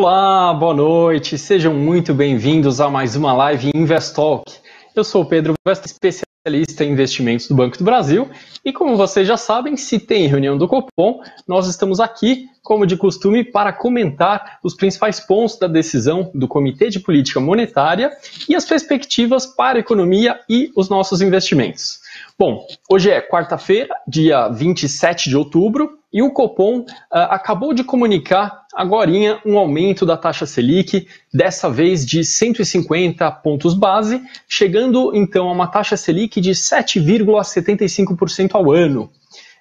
Olá, boa noite, sejam muito bem-vindos a mais uma live Investalk. Eu sou o Pedro Vesta, especialista em investimentos do Banco do Brasil, e como vocês já sabem, se tem reunião do Copom, nós estamos aqui, como de costume, para comentar os principais pontos da decisão do Comitê de Política Monetária e as perspectivas para a economia e os nossos investimentos. Bom, hoje é quarta-feira, dia 27 de outubro, e o Copom uh, acabou de comunicar agora um aumento da taxa Selic, dessa vez de 150 pontos base, chegando então a uma taxa Selic de 7,75% ao ano.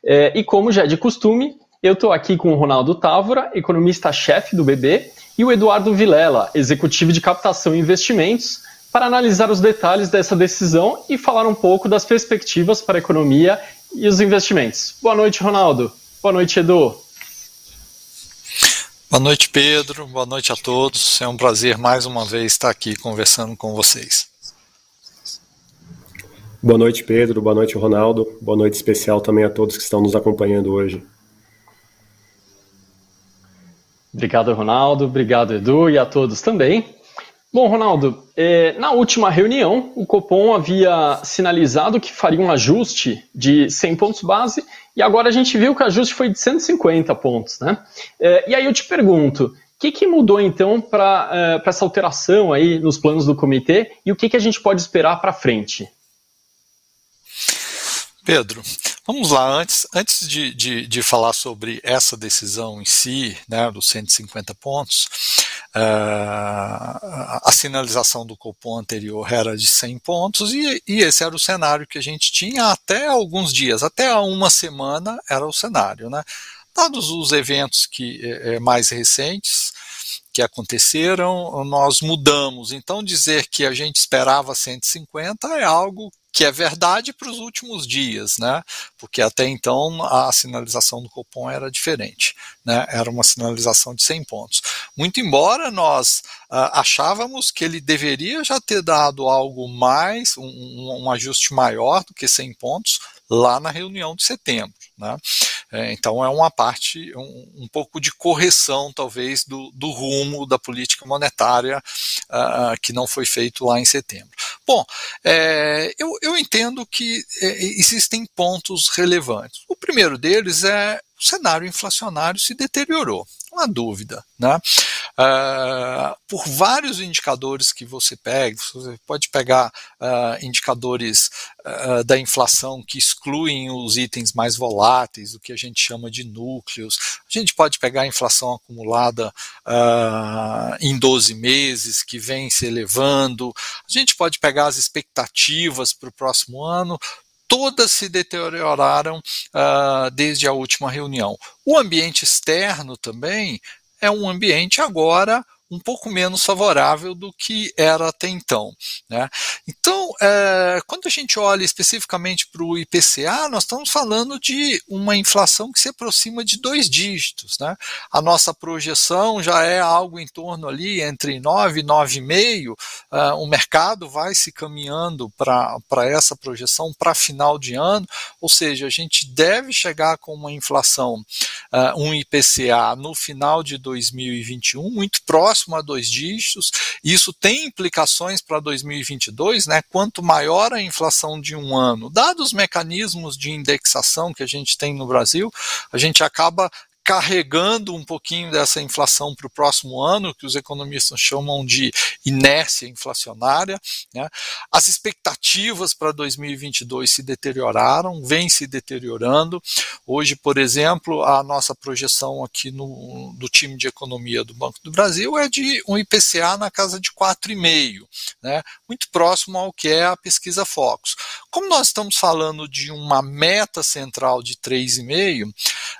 É, e como já é de costume, eu estou aqui com o Ronaldo Távora, economista-chefe do BB, e o Eduardo Vilela, executivo de captação e investimentos, para analisar os detalhes dessa decisão e falar um pouco das perspectivas para a economia e os investimentos. Boa noite, Ronaldo. Boa noite, Edu. Boa noite, Pedro. Boa noite a todos. É um prazer mais uma vez estar aqui conversando com vocês. Boa noite, Pedro. Boa noite, Ronaldo. Boa noite especial também a todos que estão nos acompanhando hoje. Obrigado, Ronaldo. Obrigado, Edu, e a todos também. Bom, Ronaldo, é, na última reunião, o Copom havia sinalizado que faria um ajuste de 100 pontos base e agora a gente viu que o ajuste foi de 150 pontos, né? É, e aí eu te pergunto, o que, que mudou então para é, essa alteração aí nos planos do comitê e o que, que a gente pode esperar para frente? Pedro, vamos lá. Antes, antes de, de, de, falar sobre essa decisão em si, né, dos 150 pontos, a sinalização do Copom anterior era de 100 pontos e, e, esse era o cenário que a gente tinha até alguns dias, até uma semana era o cenário. Né? Dados os eventos que é, mais recentes, que aconteceram, nós mudamos. Então, dizer que a gente esperava 150 é algo que é verdade para os últimos dias, né? Porque até então a sinalização do Copom era diferente, né? Era uma sinalização de 100 pontos. Muito embora nós uh, achávamos que ele deveria já ter dado algo mais, um, um ajuste maior do que 100 pontos lá na reunião de setembro. Né? É, então é uma parte, um, um, pouco de correção, talvez, do, do rumo da política monetária uh, que não foi feito lá em setembro. Bom, é, eu, eu entendo que é, existem pontos relevantes. O primeiro deles é o cenário inflacionário se deteriorou uma dúvida. Né? Uh, por vários indicadores que você pega, você pode pegar uh, indicadores uh, da inflação que excluem os itens mais voláteis, o que a gente chama de núcleos, a gente pode pegar a inflação acumulada em 12 meses, que vem se elevando, a gente pode pegar as expectativas para o próximo ano, todas se deterioraram uh, desde a última reunião. O ambiente externo também é um ambiente agora um pouco menos favorável do que era até então. Né? Então, é, quando a gente olha especificamente para o IPCA, nós estamos falando de uma inflação que se aproxima de dois dígitos. Né? A nossa projeção já é algo em torno ali entre 9 e 9,5. Uh, o mercado vai se caminhando para essa projeção para final de ano, ou seja, a gente deve chegar com uma inflação, uh, um IPCA no final de 2021 muito próximo próximo a dois dígitos. Isso tem implicações para 2022, né? Quanto maior a inflação de um ano, dados os mecanismos de indexação que a gente tem no Brasil, a gente acaba carregando um pouquinho dessa inflação para o próximo ano, que os economistas chamam de inércia inflacionária. Né? As expectativas para 2022 se deterioraram, vêm se deteriorando. Hoje, por exemplo, a nossa projeção aqui no, do time de economia do Banco do Brasil é de um IPCA na casa de 4,5, né? muito próximo ao que é a pesquisa Focus. Como nós estamos falando de uma meta central de 3,5,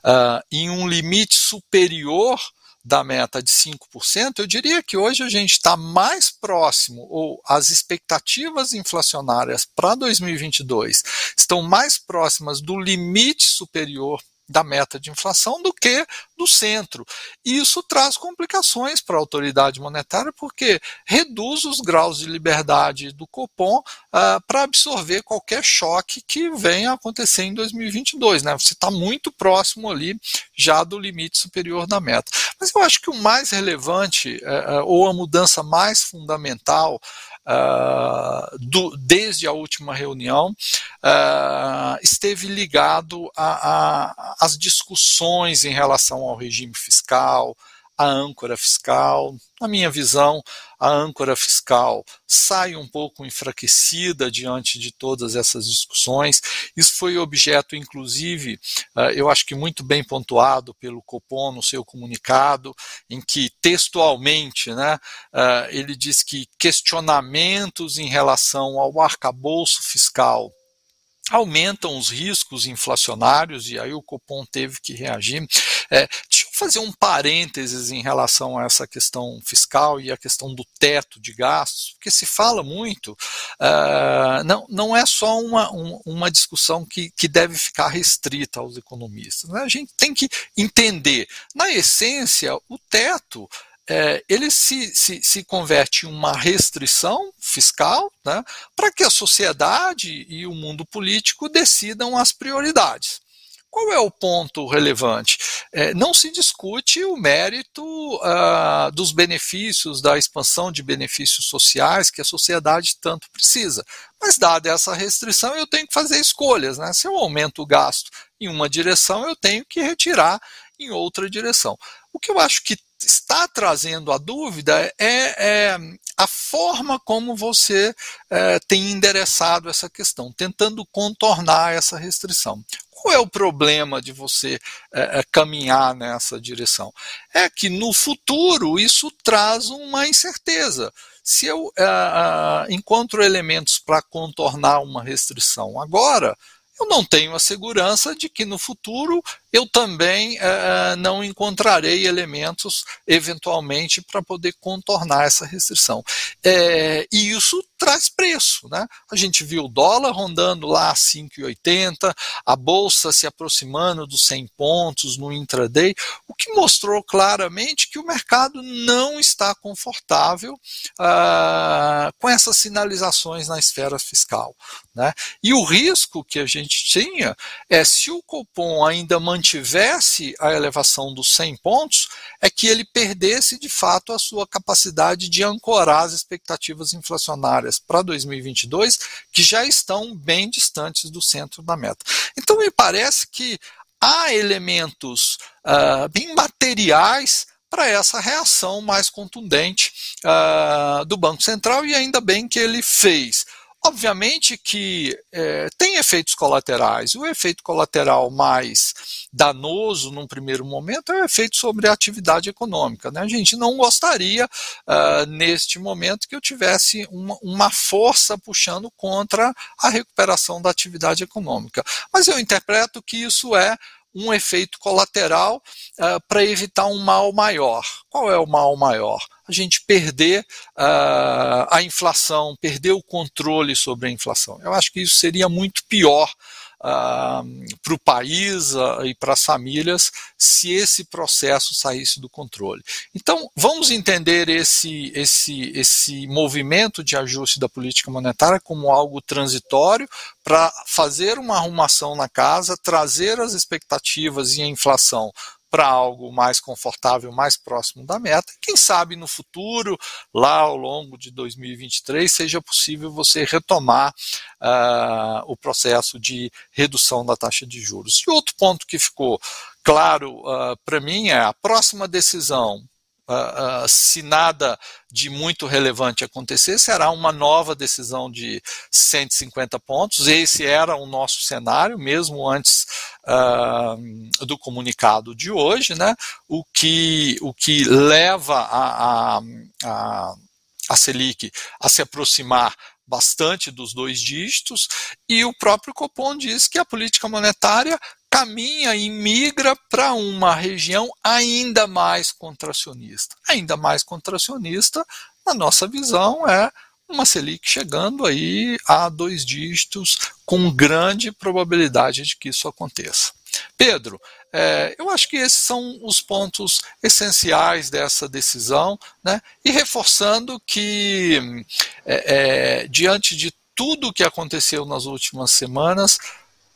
uh, em um limite superior da meta de 5%, eu diria que hoje a gente está mais próximo, ou as expectativas inflacionárias para 2022 estão mais próximas do limite superior da meta de inflação do que do centro. E isso traz complicações para a autoridade monetária, porque reduz os graus de liberdade do Copom uh, para absorver qualquer choque que venha a acontecer em 2022. Né? Você está muito próximo ali já do limite superior da meta. Mas eu acho que o mais relevante, uh, ou a mudança mais fundamental, uh, do, desde a última reunião, uh, esteve ligado às discussões em relação ao regime fiscal, a âncora fiscal. Na minha visão, a âncora fiscal sai um pouco enfraquecida diante de todas essas discussões. Isso foi objeto, inclusive, eh, eu acho que muito bem pontuado pelo Copom no seu comunicado, em que textualmente né, eh, ele diz que questionamentos em relação ao arcabouço fiscal aumentam os riscos inflacionários, e aí o Copom teve que reagir. É, fazer um parênteses em relação a essa questão fiscal e a questão do teto de gastos, porque se fala muito, uh, não, não é só uma, um, uma discussão que, que deve ficar restrita aos economistas. Né? A gente tem que entender, na essência, o teto é, ele se, se, se, converte em uma restrição fiscal né, para que a sociedade e o mundo político decidam as prioridades. Qual é o ponto relevante? É, não se discute o mérito uh, dos benefícios, da expansão de benefícios sociais que a sociedade tanto precisa. Mas, dada essa restrição, eu tenho que fazer escolhas. Né? Se eu aumento o gasto em uma direção, eu tenho que retirar em outra direção. O que eu acho que está trazendo a dúvida é, é a forma como você é, tem endereçado essa questão, tentando contornar essa restrição. Qual é o problema de você é, é caminhar nessa direção? É que no futuro isso traz uma incerteza. Se eu é, é, encontro elementos para contornar uma restrição agora, eu não tenho a segurança de que no futuro eu também é, não encontrarei elementos, eventualmente, para poder contornar essa restrição. É, e isso traz preço. Né? A gente viu o dólar rondando lá 5,80, a bolsa se aproximando dos 100 pontos no intraday, o que mostrou claramente que o mercado não está confortável uh, com essas sinalizações na esfera fiscal. Né? E o risco que a gente tinha é se o Copom ainda mantivesse a elevação dos 100 pontos, é que ele perdesse de fato a sua capacidade de ancorar as expectativas inflacionárias para 2022, que já estão bem distantes do centro da meta. Então, me parece que há elementos uh, bem materiais para essa reação mais contundente uh, do Banco Central, e ainda bem que ele fez Obviamente que é, tem efeitos colaterais. O efeito colateral mais danoso, num primeiro momento, é o efeito sobre a atividade econômica. Né? A gente não gostaria, uh, neste momento, que eu tivesse uma, uma força puxando contra a recuperação da atividade econômica. Mas eu interpreto que isso é um efeito colateral uh, para evitar um mal maior. Qual é o mal maior? A gente perder uh, a inflação, perder o controle sobre a inflação. Eu acho que isso seria muito pior uh, para o país uh, e para as famílias se esse processo saísse do controle. Então, vamos entender esse, esse, esse movimento de ajuste da política monetária como algo transitório para fazer uma arrumação na casa, trazer as expectativas e a inflação para algo mais confortável, mais próximo da meta. Quem sabe no futuro, lá ao longo de 2023, seja possível você retomar uh, o processo de redução da taxa de juros. E outro ponto que ficou claro uh, para mim é a próxima decisão Se nada de muito relevante acontecer, será uma nova decisão de 150 pontos. Esse era o nosso cenário, mesmo antes uh, do comunicado de hoje, né? o, que, o que leva a, a, a, a Selic a se aproximar bastante dos dois dígitos, e o próprio Copom diz que a política monetária caminha e migra para uma região ainda mais contracionista. Ainda mais contracionista, na nossa visão, é uma Selic chegando aí a dois dígitos, com grande probabilidade de que isso aconteça. Pedro, É, eu acho que esses são os pontos essenciais dessa decisão, né? e reforçando que, é, é, diante de tudo o que aconteceu nas últimas semanas,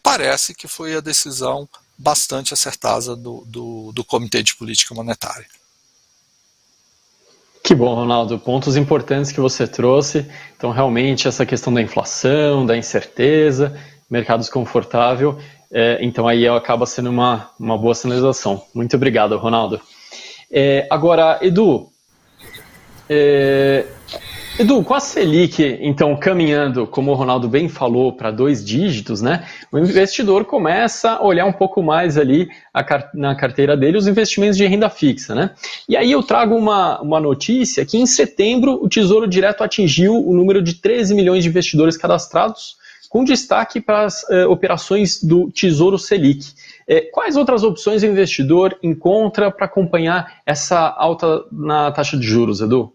parece que foi a decisão bastante acertada do, do, do Comitê de Política Monetária. Que bom, Ronaldo. Pontos importantes que você trouxe. Então, realmente, essa questão da inflação, da incerteza, mercado desconfortável. É, então, aí acaba sendo uma, uma boa sinalização. Muito obrigado, Ronaldo. É, agora, Edu, é, Edu, com a Selic, então, caminhando, como o Ronaldo bem falou, para dois dígitos, né? O investidor começa a olhar um pouco mais ali a, na carteira dele os investimentos de renda fixa, né? E aí eu trago uma, uma notícia que em setembro o Tesouro Direto atingiu o número de 13 milhões de investidores cadastrados, com destaque para as eh, operações do Tesouro Selic. Eh, quais outras opções o investidor encontra para acompanhar essa alta na taxa de juros, Edu?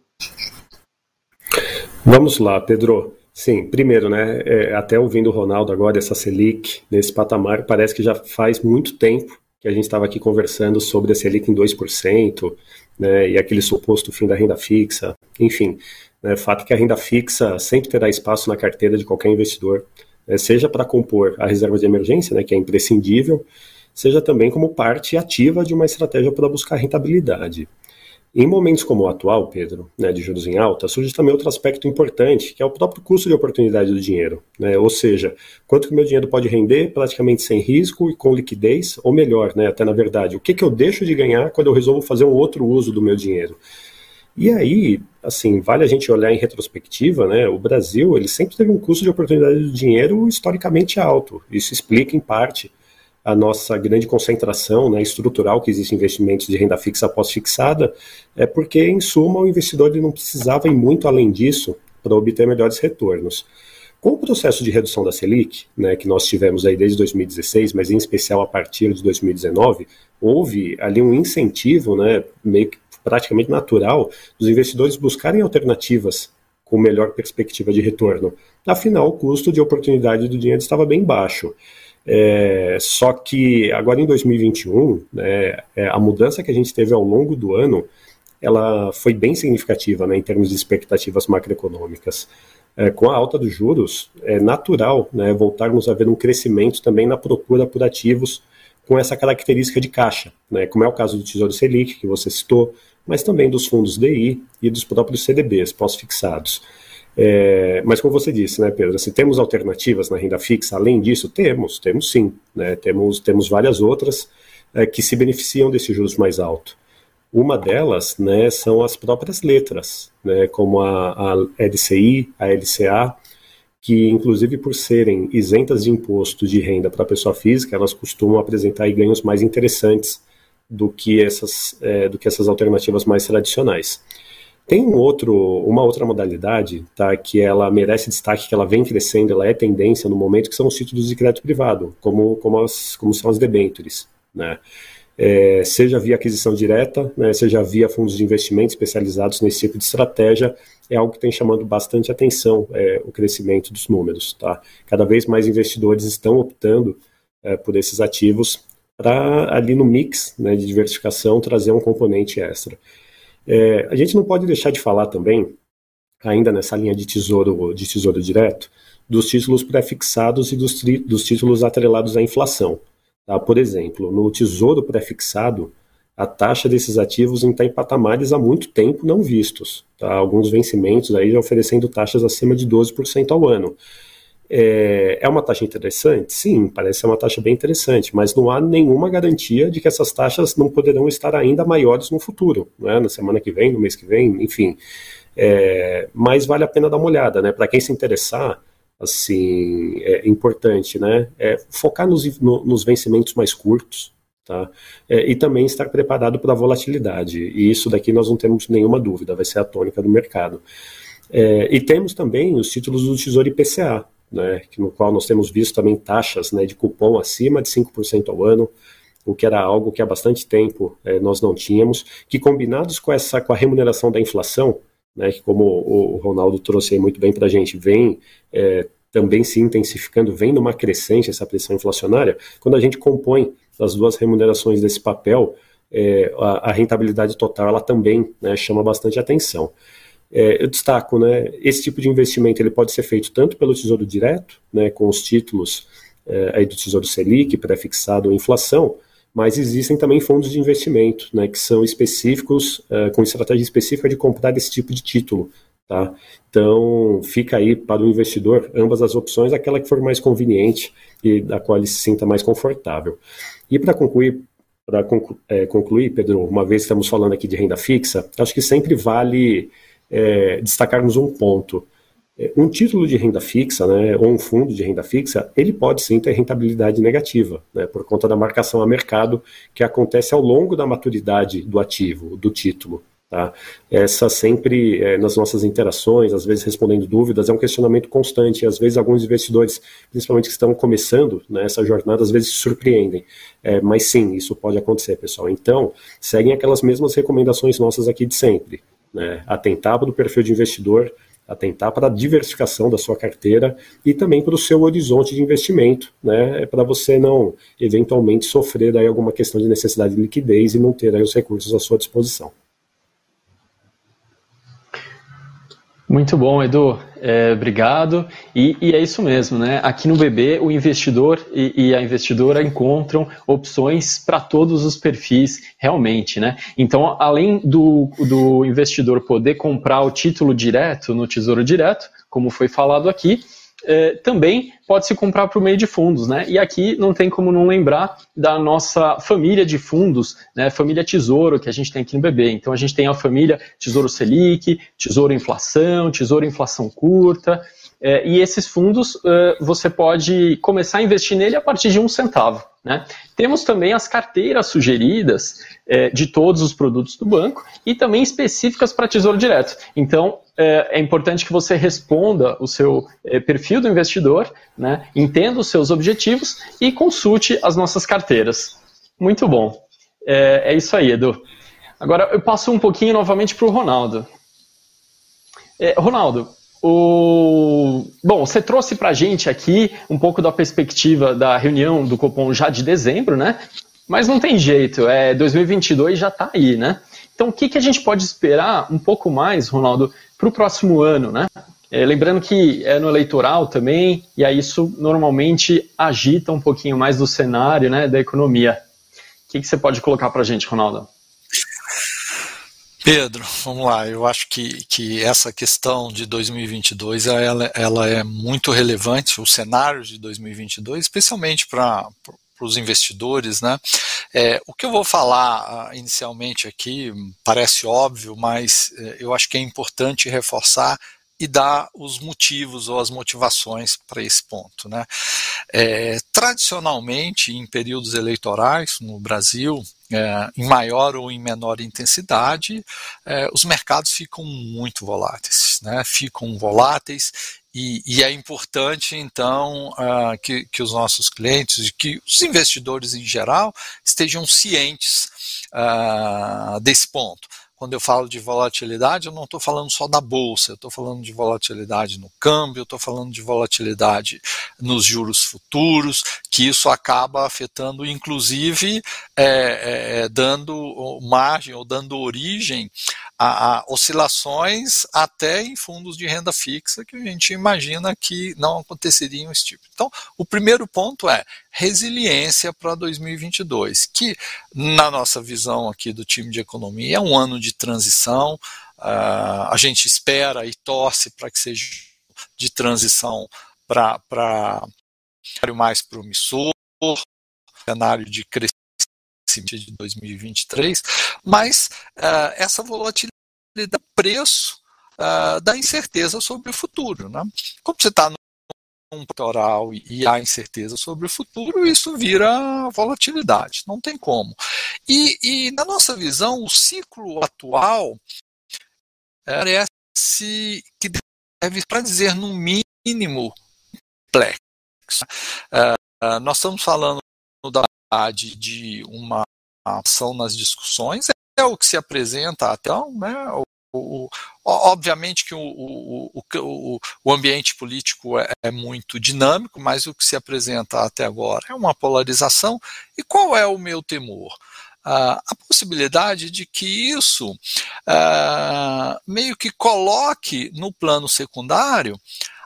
Vamos lá, Pedro. Sim, primeiro, né, é, até ouvindo o Ronaldo agora, essa Selic nesse patamar, parece que já faz muito tempo que a gente estava aqui conversando sobre a Selic em 2%, né, e aquele suposto fim da renda fixa, enfim, né, fato que a renda fixa sempre terá espaço na carteira de qualquer investidor, né, seja para compor a reserva de emergência, né, que é imprescindível, seja também como parte ativa de uma estratégia para buscar rentabilidade. Em momentos como o atual, Pedro, né, de juros em alta, surge também outro aspecto importante, que é o próprio custo de oportunidade do dinheiro. Né? Ou seja, quanto que o meu dinheiro pode render praticamente sem risco e com liquidez, ou melhor, né, até na verdade, o que, que eu deixo de ganhar quando eu resolvo fazer um outro uso do meu dinheiro. E aí, assim, vale a gente olhar em retrospectiva, né? O Brasil, ele sempre teve um custo de oportunidade do dinheiro historicamente alto. Isso explica, em parte, a nossa grande concentração né, estrutural que existe em investimentos de renda fixa pós-fixada, é porque, em suma, o investidor ele não precisava ir muito além disso para obter melhores retornos. Com o processo de redução da Selic, né, que nós tivemos aí desde 2016, mas em especial a partir de 2019, houve ali um incentivo, né, meio que praticamente natural, dos investidores buscarem alternativas com melhor perspectiva de retorno. Afinal, o custo de oportunidade do dinheiro estava bem baixo. É, só que agora em 2021, né, é, a mudança que a gente teve ao longo do ano, ela foi bem significativa né, em termos de expectativas macroeconômicas. É, com a alta dos juros, é natural né, voltarmos a ver um crescimento também na procura por ativos com essa característica de caixa, né, como é o caso do Tesouro Selic, que você citou, mas também dos fundos DI e dos próprios CDBs pós-fixados. É, mas como você disse, né, Pedro, assim, temos alternativas na renda fixa, além disso, temos, temos sim, né, temos, temos várias outras é, que se beneficiam desse juros mais alto. Uma delas né, são as próprias letras, né, como a, a LCI, a LCA, que inclusive por serem isentas de imposto de renda para a pessoa física, elas costumam apresentar ganhos mais interessantes do que essas, é, do que essas alternativas mais tradicionais. Tem um outro, uma outra modalidade, tá, que ela merece destaque, que ela vem crescendo, ela é tendência no momento, que são os títulos de crédito privado, como, como, as, como são as debentures, né? É, seja via aquisição direta, né, seja via fundos de investimento especializados nesse tipo de estratégia, é algo que tem chamando bastante atenção é, o crescimento dos números. Tá? Cada vez mais investidores estão optando é, por esses ativos para ali no mix né, de diversificação trazer um componente extra. É, a gente não pode deixar de falar também, ainda nessa linha de tesouro, de tesouro direto, dos títulos pré-fixados e dos, dos, títulos atrelados à inflação. Tá? Por exemplo, no tesouro pré-fixado, a taxa desses ativos está em patamares há muito tempo não vistos. Tá? Alguns vencimentos aí oferecendo taxas acima de 12% ao ano. É, é uma taxa interessante? Sim, parece ser uma taxa bem interessante, mas não há nenhuma garantia de que essas taxas não poderão estar ainda maiores no futuro, né? na semana que vem, no mês que vem, enfim. É, mas vale a pena dar uma olhada, né? Para quem se interessar, assim, é importante, né? É focar nos, no, nos vencimentos mais curtos, tá? É, e também estar preparado para a volatilidade. E isso daqui nós não temos nenhuma dúvida, vai ser a tônica do mercado. É, e temos também os títulos do Tesouro IPCA, né, no qual nós temos visto também taxas né, de cupom acima de 5% ao ano, o que era algo que há bastante tempo é, nós não tínhamos, que combinados com essa com a remuneração da inflação, né, que como o, Ronaldo trouxe muito bem para a gente, vem é, também se intensificando, vem numa crescente essa pressão inflacionária, quando a gente compõe das duas remunerações desse papel, é, a, a, rentabilidade total ela também né, chama bastante atenção. É, eu destaco, né, esse tipo de investimento ele pode ser feito tanto pelo Tesouro Direto, né, com os títulos é, aí do Tesouro Selic, pré-fixado ou inflação, mas existem também fundos de investimento, né, que são específicos, é, com estratégia específica de comprar esse tipo de título. Tá? Então, fica aí para o investidor ambas as opções, aquela que for mais conveniente e da qual ele se sinta mais confortável. E para concluir, para é, concluir, Pedro, uma vez que estamos falando aqui de renda fixa, acho que sempre vale é, destacarmos um ponto. É, um título de renda fixa, né, ou um fundo de renda fixa, ele pode sim ter rentabilidade negativa, né, por conta da marcação a mercado que acontece ao longo da maturidade do ativo, do título. Tá? Essa sempre, é, nas nossas interações, às vezes respondendo dúvidas, é um questionamento constante. Às vezes alguns investidores, principalmente que estão começando né, jornada, às vezes se surpreendem. É, mas sim, isso pode acontecer, pessoal. Então, seguem aquelas mesmas recomendações nossas aqui de sempre. Né? Atentar para o perfil de investidor, atentar para a diversificação da sua carteira e também para o seu horizonte de investimento, né, para você não eventualmente sofrer aí alguma questão de necessidade de liquidez e não ter aí os recursos à sua disposição. Muito bom, Edu. É, obrigado. E, e, é isso mesmo, né? Aqui no BB, o investidor e, e a investidora encontram opções para todos os perfis, realmente, né? Então, além do, do investidor poder comprar o título direto no Tesouro Direto, como foi falado aqui, é, também pode se comprar por meio de fundos, né? E aqui não tem como não lembrar da nossa família de fundos, né? Família Tesouro que a gente tem aqui no BB. Então a gente tem a família Tesouro Selic, Tesouro Inflação, Tesouro Inflação Curta. É, e esses fundos é, você pode começar a investir nele a partir de um centavo. Né? Temos também as carteiras sugeridas é, de todos os produtos do banco e também específicas para Tesouro Direto. Então, é, é, importante que você responda o seu é, perfil do investidor, né? entenda os seus objetivos e consulte as nossas carteiras. Muito bom. É, é isso aí, Edu. Agora eu passo um pouquinho novamente para o Ronaldo. Ronaldo, o... Bom, você trouxe para a gente aqui um pouco da perspectiva da reunião do Copom já de dezembro, né? Mas não tem jeito, é 2022 já está aí, né? Então, o que, que a gente pode esperar um pouco mais, Ronaldo, para o próximo ano, né? É, lembrando que é no eleitoral também, e aí isso normalmente agita um pouquinho mais do cenário né, da economia. O que, que você pode colocar para a gente, Ronaldo? Pedro, vamos lá. Eu acho que, que essa questão de 2022 ela, ela é muito relevante, o cenário de 2022, especialmente para os investidores, né? É, o que eu vou falar uh, inicialmente aqui parece óbvio, mas uh, eu acho que é importante reforçar e dar os motivos ou as motivações para esse ponto. Né? É, tradicionalmente, em períodos eleitorais no Brasil, é, em maior ou em menor intensidade, é, os mercados ficam muito voláteis, né? ficam voláteis e, e é importante então uh, que, que os nossos clientes, que os investidores em geral estejam cientes uh, desse ponto quando eu falo de volatilidade, eu não estou falando só da bolsa, eu estou falando de volatilidade no câmbio, eu estou falando de volatilidade nos juros futuros, que isso acaba afetando, inclusive, é, é, dando margem ou dando origem a, a, oscilações até em fundos de renda fixa que a gente imagina que não aconteceriam esse tipo. Então, o primeiro ponto é resiliência para 2022, que na nossa visão aqui do time de economia é um ano de transição. Uh, a gente espera e torce para que seja de transição para mais promissor, cenário de crescimento de 2023, mas uh, essa volatilidade é preço uh, da incerteza sobre o futuro. Né? Como você está um eleitoral e há incerteza sobre o futuro, isso vira volatilidade, não tem como. E, e na nossa visão, o ciclo atual parece que deve, para dizer no mínimo, complexo. Uh, nós estamos falando da de uma ação nas discussões, é o que se apresenta até então, né, o, obviamente que o, o, o, o ambiente político é, é, muito dinâmico, mas o que se apresenta até agora é uma polarização. E qual é o meu temor? Uh, a possibilidade de que isso uh, meio que coloque no plano secundário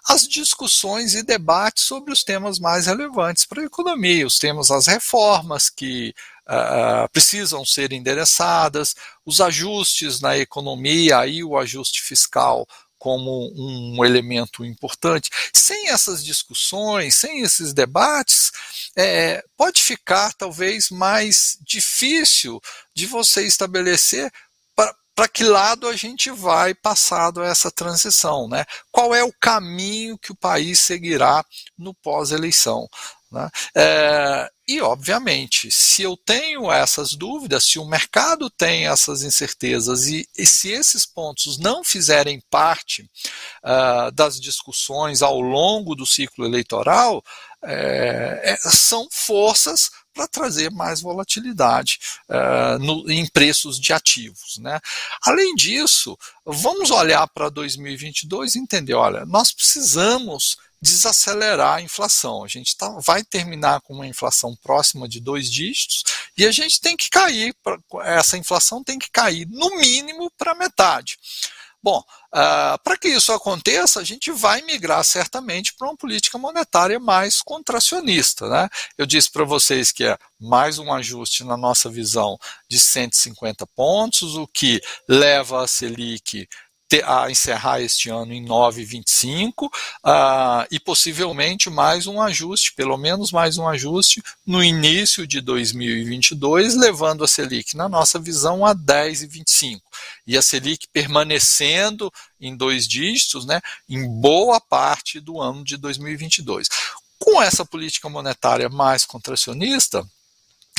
as discussões e debates sobre os temas mais relevantes para a economia, os temas das reformas que uh, precisam ser endereçadas, os ajustes na economia, aí o ajuste fiscal como um elemento importante. Sem essas discussões, sem esses debates, é, pode ficar talvez mais difícil de você estabelecer para que lado a gente vai passado essa transição, né? Qual é o caminho que o país seguirá no pós-eleição? Né? É, e, obviamente, se eu tenho essas dúvidas, se o mercado tem essas incertezas e, e se esses pontos não fizerem parte uh, das discussões ao longo do ciclo eleitoral, é, é, são forças para trazer mais volatilidade uh, no, em preços de ativos. Né? Além disso, vamos olhar para 2022 e entender: olha, nós precisamos desacelerar a inflação. A gente tá, vai terminar com uma inflação próxima de dois dígitos e a gente tem que cair, essa inflação tem que cair no mínimo para metade. Bom, uh, para que isso aconteça, a gente vai migrar certamente para uma política monetária mais contracionista. Né? Eu disse para vocês que é mais um ajuste na nossa visão de 150 pontos, o que leva a Selic a encerrar este ano em 9,25 uh, ah, e possivelmente mais um ajuste, pelo menos mais um ajuste no início de 2022, levando a Selic, na nossa visão, a 10,25 e a Selic permanecendo em dois dígitos, né, em boa parte do ano de 2022. Com essa política monetária mais contracionista,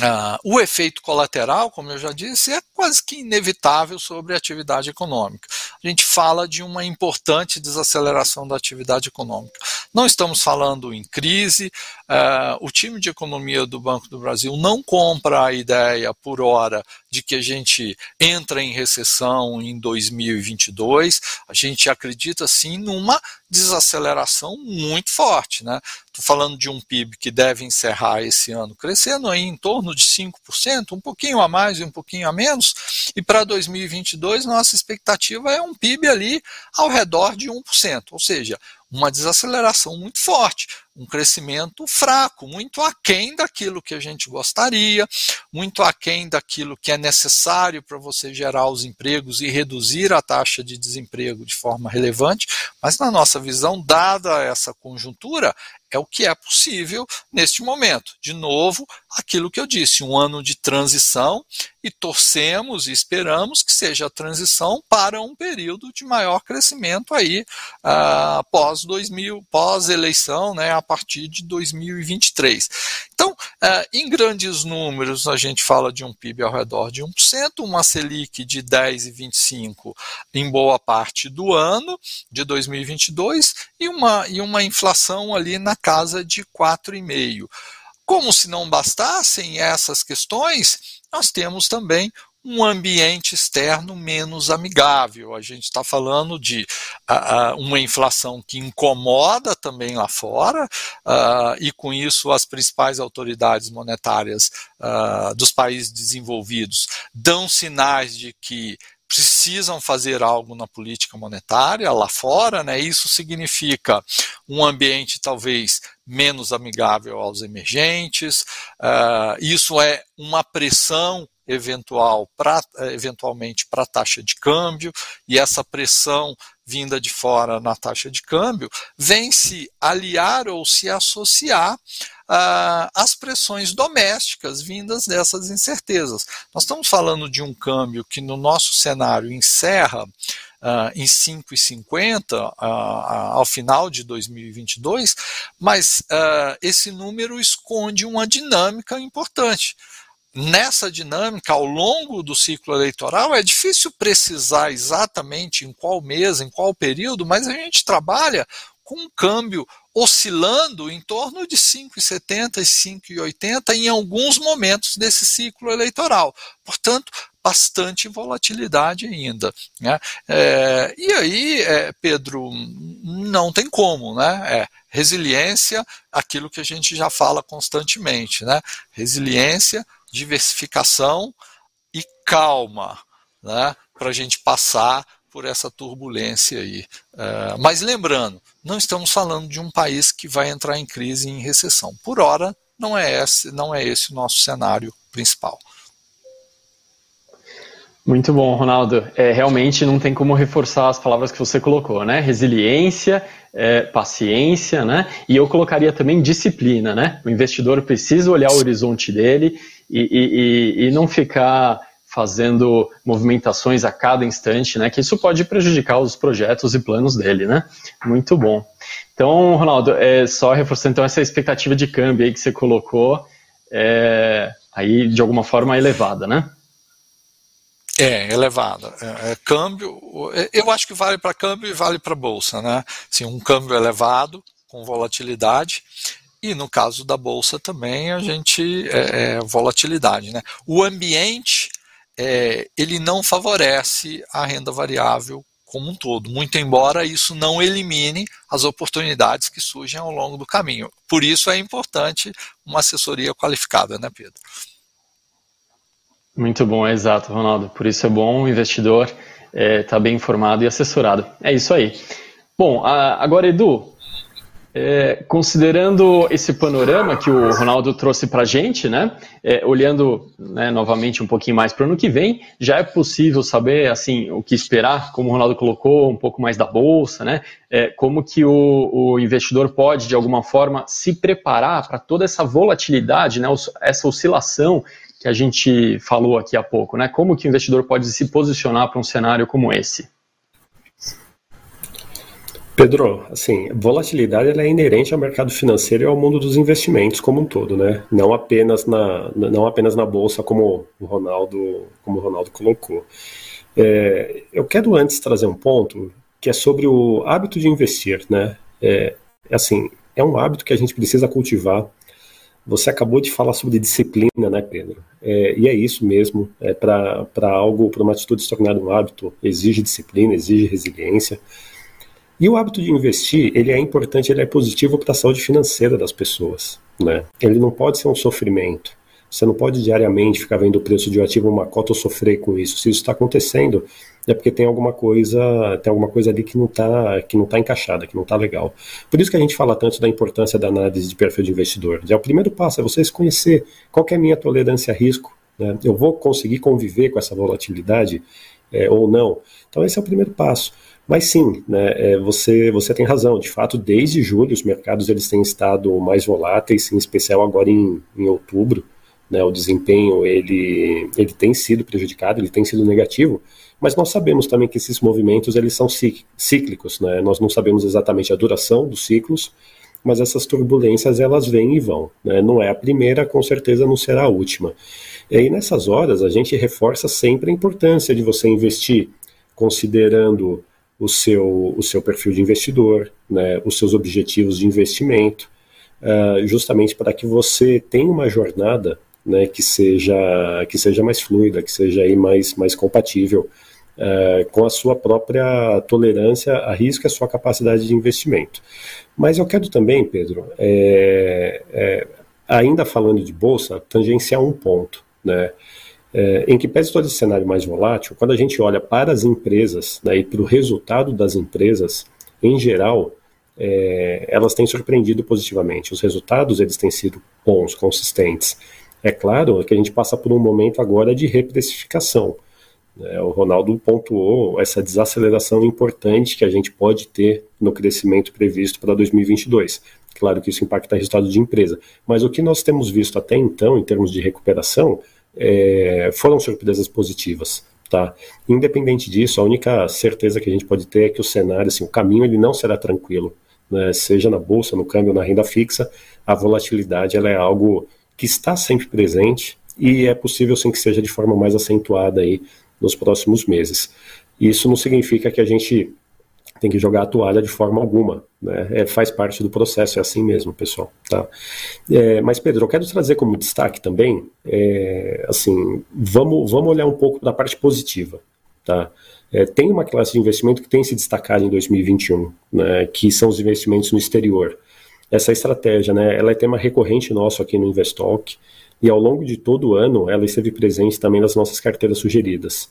Uh, o efeito colateral, como eu já disse, é quase que inevitável sobre a atividade econômica. A gente fala de uma importante desaceleração da atividade econômica. Não estamos falando em crise, uh, o time de economia do Banco do Brasil não compra a ideia por hora de que a gente entra em recessão em 2022. A gente acredita sim numa desaceleração muito forte. Né? Estou falando de um PIB que deve encerrar esse ano crescendo aí em torno de 5%, um pouquinho a mais e um pouquinho a menos, e para 2022 nossa expectativa é um PIB ali ao redor de 1%, ou seja, uma desaceleração muito forte, um crescimento fraco, muito aquém daquilo que a gente gostaria, muito aquém daquilo que é necessário para você gerar os empregos e reduzir a taxa de desemprego de forma relevante, mas na nossa visão, dada essa conjuntura, é o que é possível neste momento. De novo, aquilo que eu disse, um ano de transição e torcemos e esperamos que seja a transição para um período de maior crescimento aí uh, pós 2000, pós eleição, né, a partir de 2023. Então, uh, em grandes números, a gente fala de um PIB ao redor de 1%, uma Selic de 10,25 em boa parte do ano de 2022 e uma, e uma inflação ali na casa de 4,5%. Como se não bastassem essas questões, nós temos também um ambiente externo menos amigável. A gente está falando de uh, uma inflação que incomoda também lá fora, uh, e com isso as principais autoridades monetárias uh, dos países desenvolvidos dão sinais de que precisam fazer algo na política monetária lá fora, né? Isso significa um ambiente talvez menos amigável aos emergentes. Uh, isso é uma pressão eventual pra, eventualmente para a taxa de câmbio e essa pressão vinda de fora na taxa de câmbio vem se aliar ou se associar ah, às pressões domésticas vindas dessas incertezas. Nós estamos falando de um câmbio que no nosso cenário encerra Uh, em 5,50 uh, uh, ao final de 2022, mas uh, esse número esconde uma dinâmica importante nessa dinâmica, ao longo do ciclo eleitoral, é difícil precisar exatamente em qual mês, em qual período, mas a gente trabalha com um câmbio oscilando em torno de 5,70 e 5,80 em alguns momentos desse ciclo eleitoral. Portanto, bastante volatilidade ainda. Né? É, e aí, é, Pedro, não tem como, né? É, resiliência, aquilo que a gente já fala constantemente, né? Resiliência, diversificação e calma, né? Para a gente passar por essa turbulência aí. É, mas lembrando, não estamos falando de um país que vai entrar em crise e em recessão. Por hora, não é esse, não é esse o nosso cenário principal. Muito bom, Ronaldo. É, realmente não tem como reforçar as palavras que você colocou, né? Resiliência, é, paciência, né? E eu colocaria também disciplina, né? O investidor precisa olhar o horizonte dele e, e, e não ficar fazendo movimentações a cada instante, né? Que isso pode prejudicar os projetos e planos dele, né? Muito bom. Então, Ronaldo, é, só reforçando então essa expectativa de câmbio aí que você colocou, é, aí de alguma forma elevada, né? É, elevada. É, é, câmbio, é, eu acho que vale para câmbio e vale para bolsa, né? Assim, um câmbio elevado, com volatilidade, e no caso da bolsa também a gente é, é volatilidade, né? O ambiente é, ele não favorece a renda variável como um todo, muito embora isso não elimine as oportunidades que surgem ao longo do caminho. Por isso é importante uma assessoria qualificada, né, Pedro? Muito bom, é exato, Ronaldo. Por isso é bom o investidor estar é, tá bem informado e assessorado. É isso aí. Bom, a, agora, Edu, é, considerando esse panorama que o Ronaldo trouxe para a gente, né, é, olhando né, novamente um pouquinho mais para o ano que vem, já é possível saber assim o que esperar, como o Ronaldo colocou, um pouco mais da bolsa, né, é, como que o, o, investidor pode de alguma forma se preparar para toda essa volatilidade, né, essa oscilação que a gente falou aqui há pouco, né? Como que o investidor pode se posicionar para um cenário como esse? Pedro, assim, volatilidade é inerente ao mercado financeiro e ao mundo dos investimentos como um todo, né? Não apenas na, não apenas na bolsa, como o Ronaldo, como o Ronaldo colocou. É, eu quero antes trazer um ponto que é sobre o hábito de investir, né? É, assim, é um hábito que a gente precisa cultivar você acabou de falar sobre disciplina, né, Pedro? É, e é isso mesmo. É para algo, para uma atitude se tornar um hábito, exige disciplina, exige resiliência. E o hábito de investir, ele é importante, ele é positivo para a saúde financeira das pessoas. Né? Ele não pode ser um sofrimento. Você não pode diariamente ficar vendo o preço de um ativo uma cota ou sofrer com isso. Se isso está acontecendo, é porque tem alguma coisa, tem alguma coisa ali que não está que não tá encaixada, que não está legal. Por isso que a gente fala tanto da importância da análise de perfil de investidor. É o primeiro passo, é você se conhecer qual é a minha tolerância a risco. Né? Eu vou conseguir conviver com essa volatilidade é, ou não. Então esse é o primeiro passo. Mas sim, né, é, você, você tem razão. De fato, desde julho os mercados eles têm estado mais voláteis, em especial agora em, em outubro. Né, o desempenho ele, ele tem sido prejudicado, ele tem sido negativo. Mas nós sabemos também que esses movimentos eles são cíclicos, né? Nós não sabemos exatamente a duração dos ciclos, mas essas turbulências elas vêm e vão. Né? Não é a primeira, com certeza não será a última. E aí nessas horas a gente reforça sempre a importância de você investir considerando o seu, o seu perfil de investidor, né, os seus objetivos de investimento, uh, justamente para que você tenha uma jornada né, que, seja, que seja mais fluida, que seja aí mais, mais compatível é, com a sua própria tolerância a risco e a sua capacidade de investimento. Mas eu quero também, Pedro, é, é, ainda falando de bolsa, tangenciar um ponto, né? É, em que pese todo esse cenário mais volátil, quando a gente olha para as empresas né, e para o resultado das empresas, em geral, é, elas têm surpreendido positivamente. Os resultados eles têm sido bons, consistentes. É claro que a gente passa por um momento agora de reprecificação. É, o Ronaldo pontuou essa desaceleração importante que a gente pode ter no crescimento previsto para 2022. Claro que isso impacta o resultado de empresa, mas o que nós temos visto até então, em termos de recuperação, é, foram surpresas positivas. Tá? Independente disso, a única certeza que a gente pode ter é que o cenário, assim, o caminho ele não será tranquilo, né? seja na bolsa, no câmbio, na renda fixa, a volatilidade ela é algo que está sempre presente e é possível sim que seja de forma mais acentuada aí nos próximos meses. Isso não significa que a gente tem que jogar a toalha de forma alguma. Né? É, faz parte do processo, é assim mesmo, pessoal. Tá? É, mas, Pedro, eu quero trazer como destaque também, é, assim, vamos, vamos olhar um pouco da parte positiva. Tá? É, tem uma classe de investimento que tem se destacado em 2021, né, que são os investimentos no exterior. Essa estratégia, né, ela é tema recorrente nosso aqui no Investalk, e ao longo de todo o ano ela esteve presente também nas nossas carteiras sugeridas.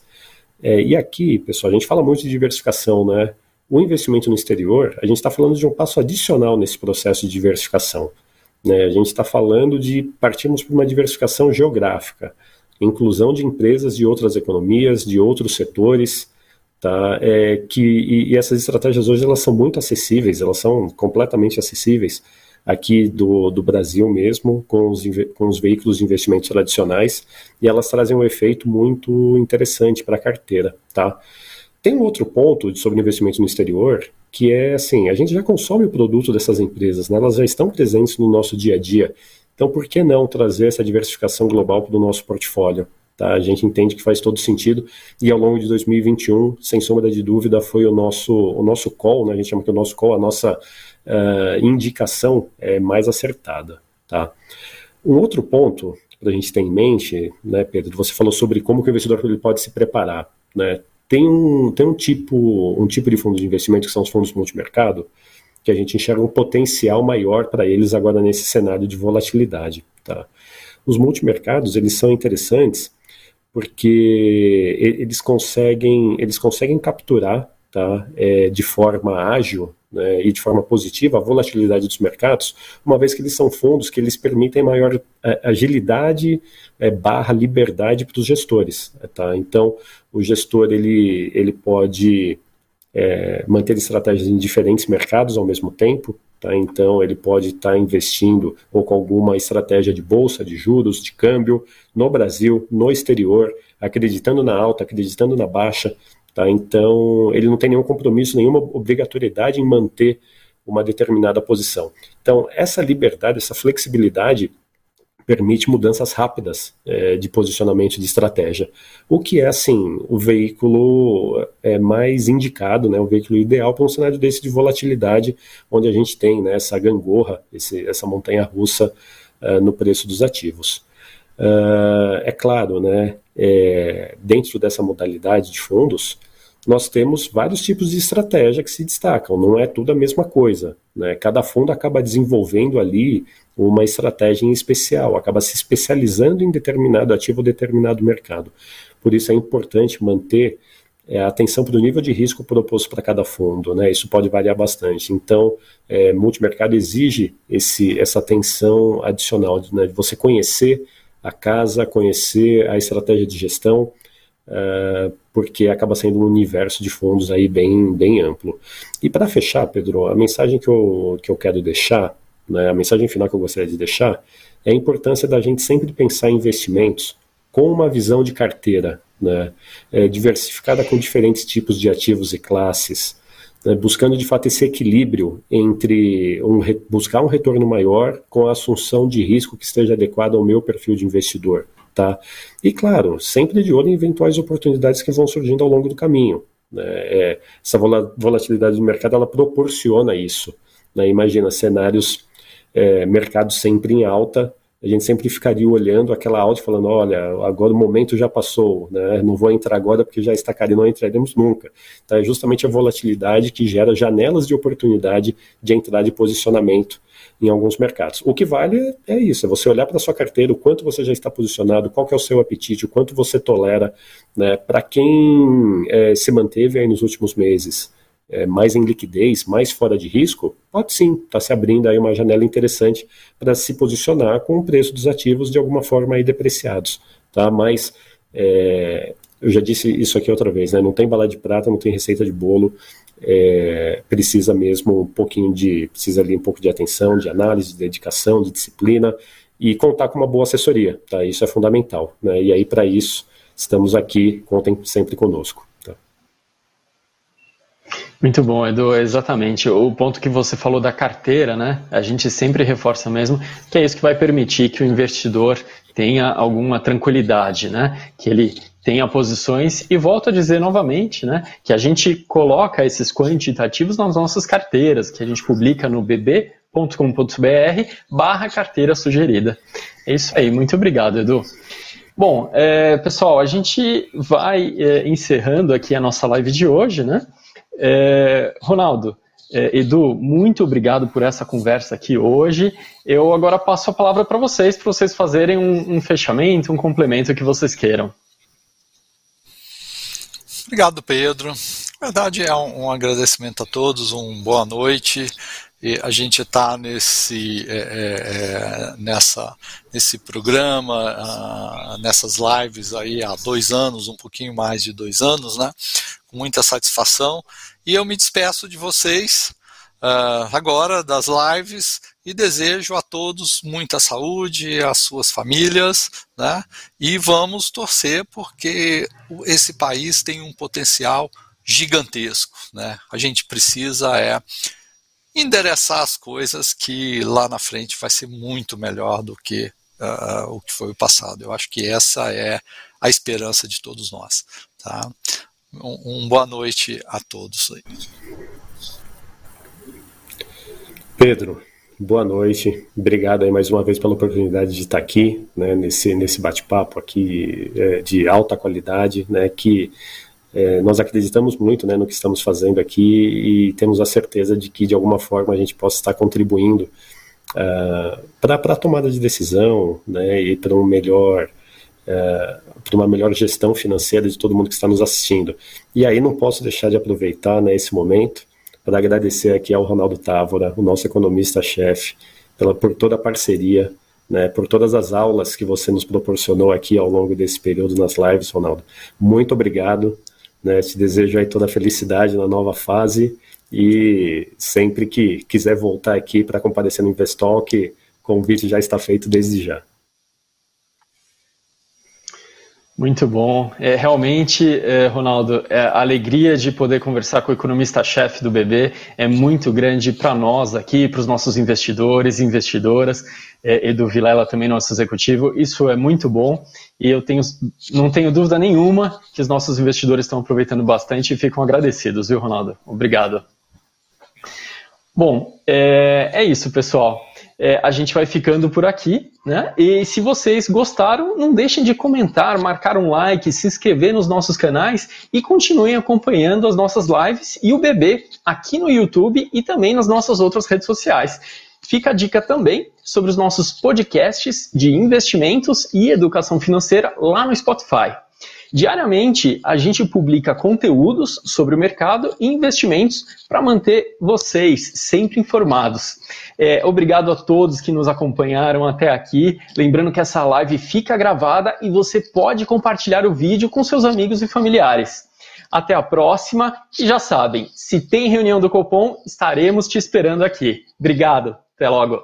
É, e aqui, pessoal, a gente fala muito de diversificação, né? O investimento no exterior, a gente está falando de um passo adicional nesse processo de diversificação. Né? A gente está falando de partirmos para uma diversificação geográfica, inclusão de empresas de outras economias, de outros setores, tá? É, que, e, e essas estratégias hoje elas são muito acessíveis, elas são completamente acessíveis aqui do, do Brasil mesmo, com os, com os veículos de investimentos tradicionais, e elas trazem um efeito muito interessante para a carteira, tá? Tem um outro ponto sobre investimento no exterior, que é assim, a gente já consome o produto dessas empresas, né? elas já estão presentes no nosso dia a dia, então por que não trazer essa diversificação global para o nosso portfólio? Tá? A gente entende que faz todo sentido e ao longo de 2021, sem sombra de dúvida, foi o nosso, o nosso call, né? a gente chama que o nosso call, a nossa uh, indicação é mais acertada. Tá? Um outro ponto para a gente ter em mente, né, Pedro, você falou sobre como o investidor pode se preparar. Né? Tem, um, tem um, tipo, um tipo de fundo de investimento que são os fundos multimercado, que a gente enxerga um potencial maior para eles agora nesse cenário de volatilidade. Tá? Os multimercados eles são interessantes porque eles conseguem, eles conseguem capturar tá, é, de forma ágil né, e de forma positiva a volatilidade dos mercados, uma vez que eles são fundos que eles permitem maior é, agilidade é, barra liberdade para os gestores. Tá? Então, o gestor ele, ele pode é, manter estratégias em diferentes mercados ao mesmo tempo, Tá? Então, ele pode estar tá investindo ou com alguma estratégia de bolsa, de juros, de câmbio, no Brasil, no exterior, acreditando na alta, acreditando na baixa. Tá? Então, ele não tem nenhum compromisso, nenhuma obrigatoriedade em manter uma determinada posição. Então, essa liberdade, essa flexibilidade permite mudanças rápidas é, de posicionamento de estratégia, o que é assim o veículo é mais indicado, né, o veículo ideal para um cenário desse de volatilidade, onde a gente tem né, essa gangorra, esse, essa montanha russa uh, no preço dos ativos. Uh, é claro, né, é, dentro dessa modalidade de fundos, nós temos vários tipos de estratégia que se destacam, não é tudo a mesma coisa. Né? Cada fundo acaba desenvolvendo ali uma estratégia em especial, acaba se especializando em determinado ativo ou determinado mercado. Por isso é importante manter é, atenção para o nível de risco proposto para cada fundo, né? Isso pode variar bastante. Então, é, multimercado exige esse, essa atenção adicional, né? de você conhecer a casa, conhecer a estratégia de gestão, uh, porque acaba sendo um universo de fundos aí bem, bem amplo. E para fechar, Pedro, a mensagem que eu, que eu quero deixar, né, a mensagem final que eu gostaria de deixar, é a importância da gente sempre pensar em investimentos com uma visão de carteira, né, é, diversificada com diferentes tipos de ativos e classes, né, buscando de fato esse equilíbrio entre um, buscar um retorno maior com a assunção de risco que esteja adequado ao meu perfil de investidor. Tá? E claro, sempre de olho em eventuais oportunidades que vão surgindo ao longo do caminho. Né? É, essa volatilidade do mercado ela proporciona isso. Né? Imagina cenários, é, mercado sempre em alta, a gente sempre ficaria olhando aquela e falando, olha, agora o momento já passou, né? não vou entrar agora porque já está caro e não entraremos nunca. Então é justamente a volatilidade que gera janelas de oportunidade de entrada e posicionamento em alguns mercados. O que vale é isso, é você olhar para a sua carteira, o quanto você já está posicionado, qual é o seu apetite, o quanto você tolera, né? Para quem é, se manteve aí nos últimos meses é, mais em liquidez, mais fora de risco, pode sim estar tá se abrindo aí uma janela interessante para se posicionar com o preço dos ativos de alguma forma aí depreciados, tá? Mas é, eu já disse isso aqui outra vez, né? Não tem bala de prata, não tem receita de bolo é, precisa mesmo um pouquinho de, precisa ali um pouco de atenção, de análise, de dedicação, de disciplina e contar com uma boa assessoria, tá? Isso é fundamental, né? E aí para isso estamos aqui, contem sempre conosco. Muito bom, Edu, exatamente. O ponto que você falou da carteira, né? A gente sempre reforça mesmo que é isso que vai permitir que o investidor tenha alguma tranquilidade, né? Que ele tenha posições e volto a dizer novamente, né? Que a gente coloca esses quantitativos nas nossas carteiras, que a gente publica no bb.com.br barra carteira sugerida. É isso aí, muito obrigado, Edu. Bom, é, pessoal, a gente vai é, encerrando aqui a nossa live de hoje, né? É, Ronaldo, é, Edu, muito obrigado por essa conversa aqui hoje. Eu agora passo a palavra para vocês, para vocês fazerem um, um, fechamento, um complemento que vocês queiram. Obrigado, Pedro. Na verdade, é um, um agradecimento a todos, um boa noite. E a gente está nesse, é, é, é, nessa, nesse programa, uh, nessas lives aí há dois anos, um pouquinho mais de dois anos, né? Muita satisfação. E eu me despeço de vocês uh, agora das lives e desejo a todos muita saúde, às suas famílias, né? E vamos torcer porque esse país tem um potencial gigantesco, né? A gente precisa é endereçar as coisas que lá na frente vai ser muito melhor do que uh, o que foi o passado. Eu acho que essa é a esperança de todos nós. Tá? Um, um boa noite a todos. Pedro, boa noite. Obrigado aí mais uma vez pela oportunidade de estar aqui, né, nesse, nesse bate-papo aqui é, de alta qualidade, né, que é, nós acreditamos muito né, no que estamos fazendo aqui e temos a certeza de que de alguma forma a gente possa estar contribuindo uh, para a tomada de decisão né, e para um melhor uh, para uma melhor gestão financeira de todo mundo que está nos assistindo. E aí não posso deixar de aproveitar né, esse momento para agradecer aqui ao Ronaldo Távora, o nosso economista-chefe, por toda a parceria né, por todas as aulas que você nos proporcionou aqui ao longo desse período nas lives, Ronaldo. Muito obrigado. Né? Te desejo aí toda a felicidade na nova fase e sempre que quiser voltar aqui para comparecer no Investalk, o convite já está feito desde já. Muito bom. É, realmente, é, Ronaldo, é, a alegria de poder conversar com o economista-chefe do BB é muito grande para nós aqui, para os nossos investidores e investidoras, é, Edu Vilela também, nosso executivo. Isso é muito bom e eu tenho, não tenho dúvida nenhuma que os nossos investidores estão aproveitando bastante e ficam agradecidos, viu, Ronaldo? Obrigado. Bom, é, é isso, pessoal é, a gente vai ficando por aqui, né? E se vocês gostaram, não deixem de comentar, marcar um like, se inscrever nos nossos canais e continuem acompanhando as nossas lives e o bebê aqui no YouTube e também nas nossas outras redes sociais. Fica a dica também sobre os nossos podcasts de investimentos e educação financeira lá no Spotify. Diariamente, a gente publica conteúdos sobre o mercado e investimentos para manter vocês sempre informados. É, obrigado a todos que nos acompanharam até aqui. Lembrando que essa live fica gravada e você pode compartilhar o vídeo com seus amigos e familiares. Até a próxima e já sabem, se tem reunião do Copom, estaremos te esperando aqui. Obrigado, até logo.